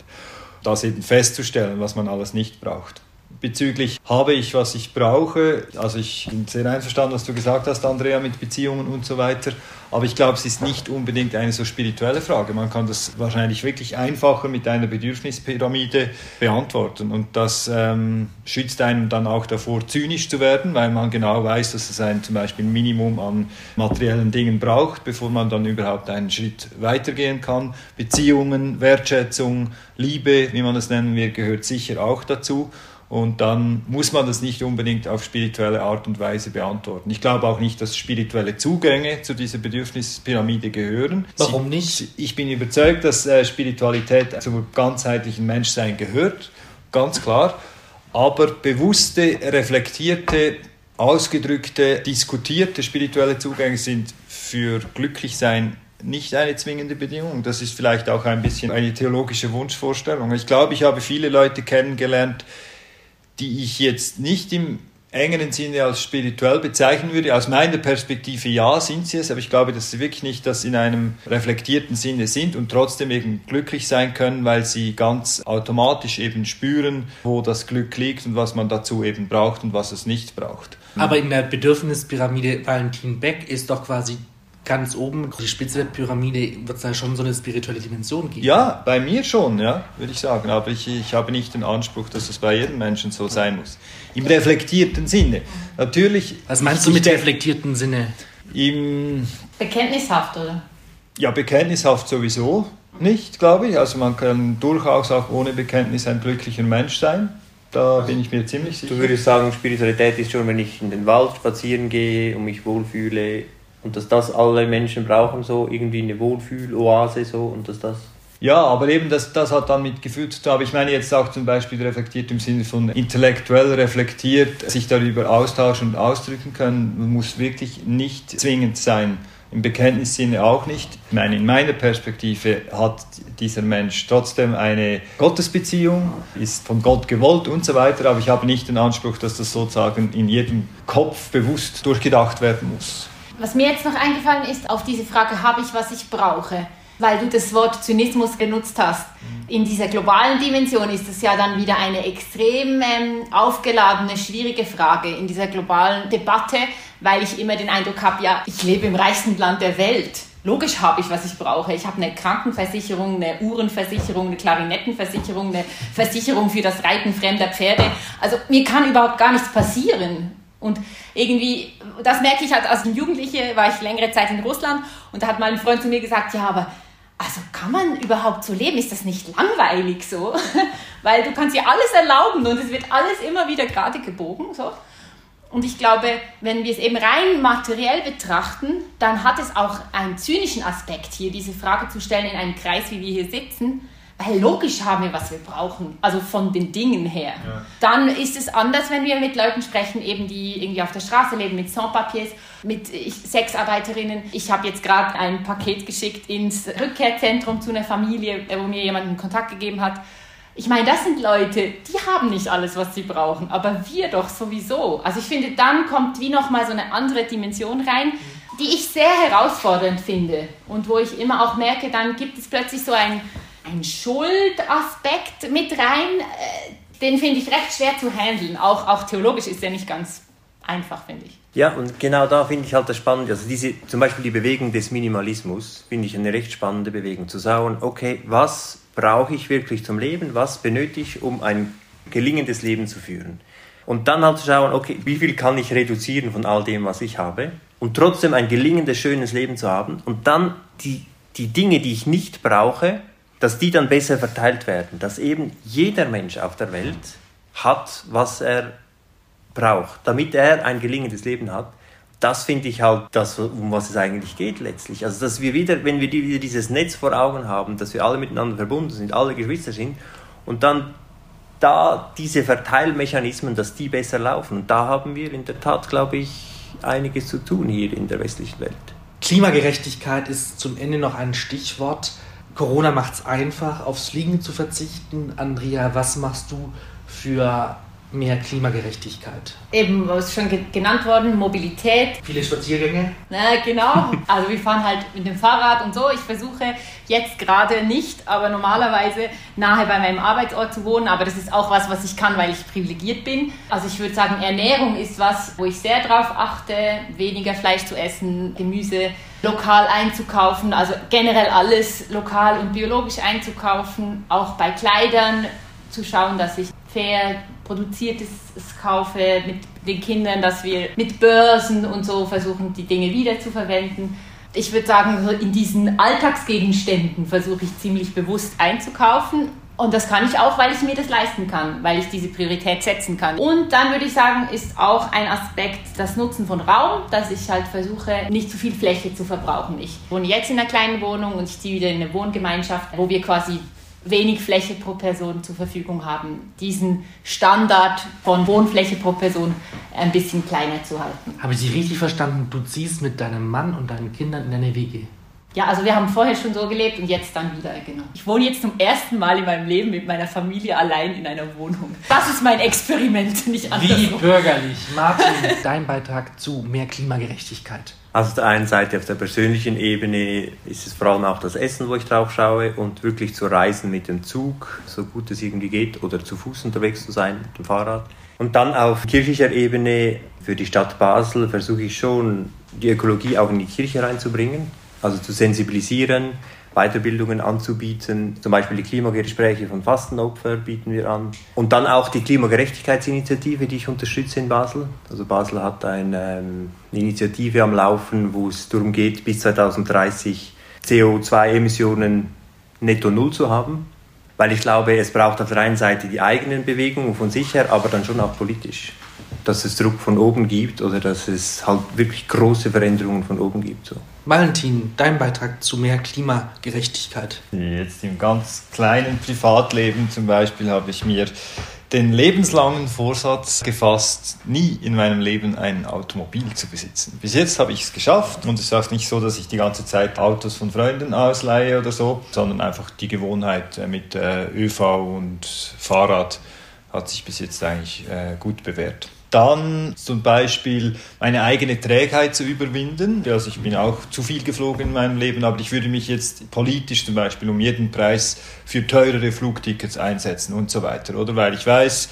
Das eben festzustellen, was man alles nicht braucht bezüglich habe ich, was ich brauche. Also ich bin sehr einverstanden, was du gesagt hast, Andrea, mit Beziehungen und so weiter. Aber ich glaube, es ist nicht unbedingt eine so spirituelle Frage. Man kann das wahrscheinlich wirklich einfacher mit einer Bedürfnispyramide beantworten. Und das ähm, schützt einen dann auch davor, zynisch zu werden, weil man genau weiß, dass es ein zum Beispiel Minimum an materiellen Dingen braucht, bevor man dann überhaupt einen Schritt weitergehen kann. Beziehungen, Wertschätzung, Liebe, wie man es nennen will, gehört sicher auch dazu. Und dann muss man das nicht unbedingt auf spirituelle Art und Weise beantworten. Ich glaube auch nicht, dass spirituelle Zugänge zu dieser Bedürfnispyramide gehören. Warum nicht? Ich bin überzeugt, dass äh, Spiritualität zum ganzheitlichen Menschsein gehört, ganz klar. Aber bewusste, reflektierte, ausgedrückte, diskutierte spirituelle Zugänge sind für Glücklichsein nicht eine zwingende Bedingung. Das ist vielleicht auch ein bisschen eine theologische Wunschvorstellung. Ich glaube, ich habe viele Leute kennengelernt, die ich jetzt nicht im engeren Sinne als spirituell bezeichnen würde. Aus meiner Perspektive ja sind sie es, aber ich glaube, dass sie wirklich nicht das in einem reflektierten Sinne sind und trotzdem eben glücklich sein können, weil sie ganz automatisch eben spüren, wo das Glück liegt und was man dazu eben braucht und was es nicht braucht. Aber in der Bedürfnispyramide Valentin Beck ist doch quasi ganz oben, die Spitze der Pyramide, wird es da schon so eine spirituelle Dimension geben? Ja, bei mir schon, ja, würde ich sagen. Aber ich, ich habe nicht den Anspruch, dass es bei jedem Menschen so sein muss. Im reflektierten Sinne. Natürlich. Was meinst du mit reflektierten Sinne? Im. Bekenntnishaft, oder? Ja, bekenntnishaft sowieso nicht, glaube ich. Also man kann durchaus auch ohne Bekenntnis ein glücklicher Mensch sein. Da bin ich mir ziemlich sicher. Du würdest sagen, Spiritualität ist schon, wenn ich in den Wald spazieren gehe und mich wohlfühle, und dass das alle Menschen brauchen, so irgendwie eine Wohlfühloase so und dass das ja, aber eben das, das hat dann mit Gefühl zu tun. Aber ich meine jetzt auch zum Beispiel reflektiert im Sinne von intellektuell reflektiert, sich darüber austauschen und ausdrücken können, muss wirklich nicht zwingend sein. Im Bekenntnissinne auch nicht. Ich meine, in meiner Perspektive hat dieser Mensch trotzdem eine Gottesbeziehung, ist von Gott gewollt und so weiter, aber ich habe nicht den Anspruch, dass das sozusagen in jedem Kopf bewusst durchgedacht werden muss. Was mir jetzt noch eingefallen ist, auf diese Frage, habe ich, was ich brauche? Weil du das Wort Zynismus genutzt hast. In dieser globalen Dimension ist es ja dann wieder eine extrem ähm, aufgeladene, schwierige Frage in dieser globalen Debatte, weil ich immer den Eindruck habe, ja, ich lebe im reichsten Land der Welt. Logisch habe ich, was ich brauche. Ich habe eine Krankenversicherung, eine Uhrenversicherung, eine Klarinettenversicherung, eine Versicherung für das Reiten fremder Pferde. Also mir kann überhaupt gar nichts passieren. Und irgendwie, das merke ich halt, als Jugendliche war ich längere Zeit in Russland und da hat mal ein Freund zu mir gesagt, ja, aber also kann man überhaupt so leben? Ist das nicht langweilig so? Weil du kannst dir alles erlauben und es wird alles immer wieder gerade gebogen. So. Und ich glaube, wenn wir es eben rein materiell betrachten, dann hat es auch einen zynischen Aspekt hier, diese Frage zu stellen in einem Kreis, wie wir hier sitzen, Weil logisch haben wir, was wir brauchen, also von den Dingen her. Ja. Dann ist es anders, wenn wir mit Leuten sprechen, eben die irgendwie auf der Straße leben, mit Sans-Papiers, mit Sexarbeiterinnen. Ich habe jetzt gerade ein Paket geschickt ins Rückkehrzentrum zu einer Familie, wo mir jemand einen Kontakt gegeben hat. Ich meine, das sind Leute, die haben nicht alles, was sie brauchen, aber wir doch sowieso. Also ich finde, dann kommt wie nochmal so eine andere Dimension rein, die ich sehr herausfordernd finde und wo ich immer auch merke, dann gibt es plötzlich so ein ein Schuldaspekt mit rein. Äh, den finde ich recht schwer zu handeln. Auch, auch theologisch ist der nicht ganz einfach, finde ich. Ja, und genau da finde ich halt das Spannende. Also diese, zum Beispiel die Bewegung des Minimalismus finde ich eine recht spannende Bewegung. Zu sagen, okay, was brauche ich wirklich zum Leben? Was benötige ich, um ein gelingendes Leben zu führen? Und dann halt zu schauen, okay, wie viel kann ich reduzieren von all dem, was ich habe? Und trotzdem ein gelingendes, schönes Leben zu haben. Und dann die, die Dinge, die ich nicht brauche, dass die dann besser verteilt werden, dass eben jeder Mensch auf der Welt hat, was er braucht, damit er ein gelingendes Leben hat. Das finde ich halt das, um was es eigentlich geht letztlich. Also, dass wir wieder, wenn wir wieder dieses Netz vor Augen haben, dass wir alle miteinander verbunden sind, alle Geschwister sind und dann da diese Verteilmechanismen, dass die besser laufen. Und da haben wir in der Tat, glaube ich, einiges zu tun hier in der westlichen Welt. Klimagerechtigkeit ist zum Ende noch ein Stichwort. Corona macht es einfach, aufs Fliegen zu verzichten. Andrea, was machst du für mehr Klimagerechtigkeit? Eben, was schon genannt worden, Mobilität. Viele Spaziergänge? Na, genau. Also wir fahren halt mit dem Fahrrad und so. Ich versuche jetzt gerade nicht, aber normalerweise nahe bei meinem Arbeitsort zu wohnen. Aber das ist auch was, was ich kann, weil ich privilegiert bin. Also ich würde sagen, Ernährung ist was, wo ich sehr drauf achte, weniger Fleisch zu essen, Gemüse lokal einzukaufen, also generell alles lokal und biologisch einzukaufen, auch bei Kleidern zu schauen, dass ich fair produziertes kaufe mit den Kindern, dass wir mit Börsen und so versuchen, die Dinge wiederzuverwenden. Ich würde sagen, in diesen Alltagsgegenständen versuche ich ziemlich bewusst einzukaufen und das kann ich auch, weil ich mir das leisten kann, weil ich diese Priorität setzen kann. Und dann würde ich sagen, ist auch ein Aspekt das Nutzen von Raum, dass ich halt versuche, nicht zu viel Fläche zu verbrauchen. Ich wohne jetzt in einer kleinen Wohnung und ich ziehe wieder in eine Wohngemeinschaft, wo wir quasi wenig Fläche pro Person zur Verfügung haben, diesen Standard von Wohnfläche pro Person ein bisschen kleiner zu halten. Habe ich Sie richtig verstanden? Du ziehst mit deinem Mann und deinen Kindern in eine WG? Ja, also wir haben vorher schon so gelebt und jetzt dann wieder, genau. Ich wohne jetzt zum ersten Mal in meinem Leben mit meiner Familie allein in einer Wohnung. Das ist mein Experiment, nicht anders. Wie bürgerlich. Martin, dein Beitrag zu mehr Klimagerechtigkeit. Also auf der einen Seite auf der persönlichen Ebene ist es vor allem auch das Essen, wo ich drauf schaue und wirklich zu reisen mit dem Zug, so gut es irgendwie geht, oder zu Fuß unterwegs zu sein mit dem Fahrrad. Und dann auf kirchlicher Ebene für die Stadt Basel versuche ich schon, die Ökologie auch in die Kirche reinzubringen also zu sensibilisieren, Weiterbildungen anzubieten. Zum Beispiel die Klimagespräche von Fastenopfer bieten wir an. Und dann auch die Klimagerechtigkeitsinitiative, die ich unterstütze in Basel. Also Basel hat eine, ähm, Initiative am Laufen, wo es darum geht, bis 2030 CO2-Emissionen netto null zu haben. Weil ich glaube, es braucht auf der einen Seite die eigenen Bewegungen von sich her, aber dann schon auch politisch. Dass es Druck von oben gibt oder dass es halt wirklich große Veränderungen von oben gibt. So. Valentin, dein Beitrag zu mehr Klimagerechtigkeit. Jetzt im ganz kleinen Privatleben zum Beispiel habe ich mir den lebenslangen Vorsatz gefasst, nie in meinem Leben ein Automobil zu besitzen. Bis jetzt habe ich es geschafft und es ist auch nicht so, dass ich die ganze Zeit Autos von Freunden ausleihe oder so, sondern einfach die Gewohnheit äh, mit äh, ÖV und Fahrrad hat sich bis jetzt eigentlich äh, gut bewährt. Dann zum Beispiel meine eigene Trägheit zu überwinden. Also ich bin auch zu viel geflogen in meinem Leben, aber ich würde mich jetzt politisch zum Beispiel um jeden Preis für teurere Flugtickets einsetzen und so weiter. Oder weil ich weiß,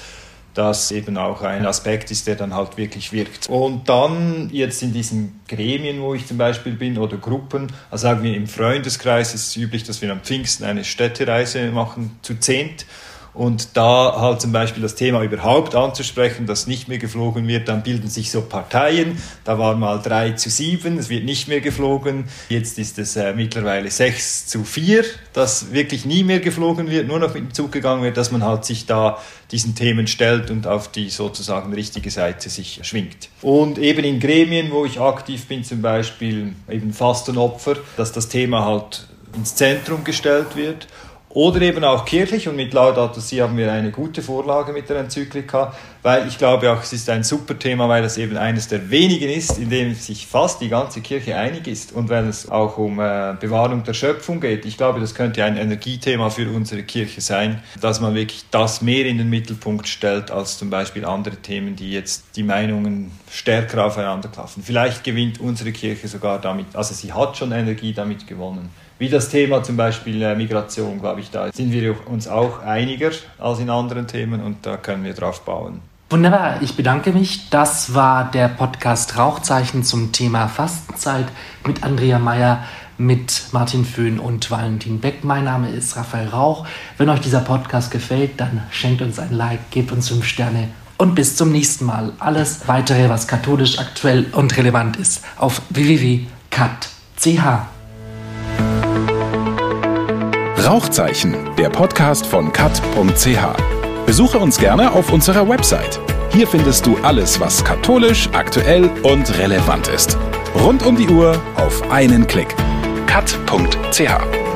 dass eben auch ein Aspekt ist, der dann halt wirklich wirkt. Und dann jetzt in diesen Gremien, wo ich zum Beispiel bin, oder Gruppen, also sagen wir im Freundeskreis ist es üblich, dass wir am Pfingsten eine Städtereise machen zu zehnt. Und da halt zum Beispiel das Thema überhaupt anzusprechen, dass nicht mehr geflogen wird, dann bilden sich so Parteien. Da war mal drei zu sieben, es wird nicht mehr geflogen. Jetzt ist es äh, mittlerweile sechs zu vier, dass wirklich nie mehr geflogen wird, nur noch mit dem Zug gegangen wird, dass man halt sich da diesen Themen stellt und auf die sozusagen richtige Seite sich schwingt. Und eben in Gremien, wo ich aktiv bin, zum Beispiel eben Fastenopfer, dass das Thema halt ins Zentrum gestellt wird oder eben auch kirchlich und mit Laudato Si haben wir eine gute Vorlage mit der Enzyklika, weil ich glaube auch, es ist ein super Thema, weil es eben eines der wenigen ist, in dem sich fast die ganze Kirche einig ist und wenn es auch um äh, Bewahrung der Schöpfung geht. Ich glaube, das könnte ein Energiethema für unsere Kirche sein, dass man wirklich das mehr in den Mittelpunkt stellt als zum Beispiel andere Themen, die jetzt die Meinungen stärker aufeinander klaffen. Vielleicht gewinnt unsere Kirche sogar damit, also sie hat schon Energie damit gewonnen wie das Thema zum Beispiel äh, Migration, glaube ich, da sind wir uns auch einiger als in anderen Themen und da können wir drauf bauen. Wunderbar, ich bedanke mich. Das war der Podcast Rauchzeichen zum Thema Fastenzeit mit Andrea Meyer, mit Martin Föhn und Valentin Beck. Mein Name ist Raphael Rauch. Wenn euch dieser Podcast gefällt, dann schenkt uns ein Like, gebt uns 5 Sterne und bis zum nächsten Mal. Alles weitere, was katholisch aktuell und relevant ist, auf www.cat.ch. Rauchzeichen, der Podcast von kat.ch. Besuche uns gerne auf unserer Website. Hier findest du alles, was katholisch, aktuell und relevant ist. Rund um die Uhr auf einen Klick. kat.ch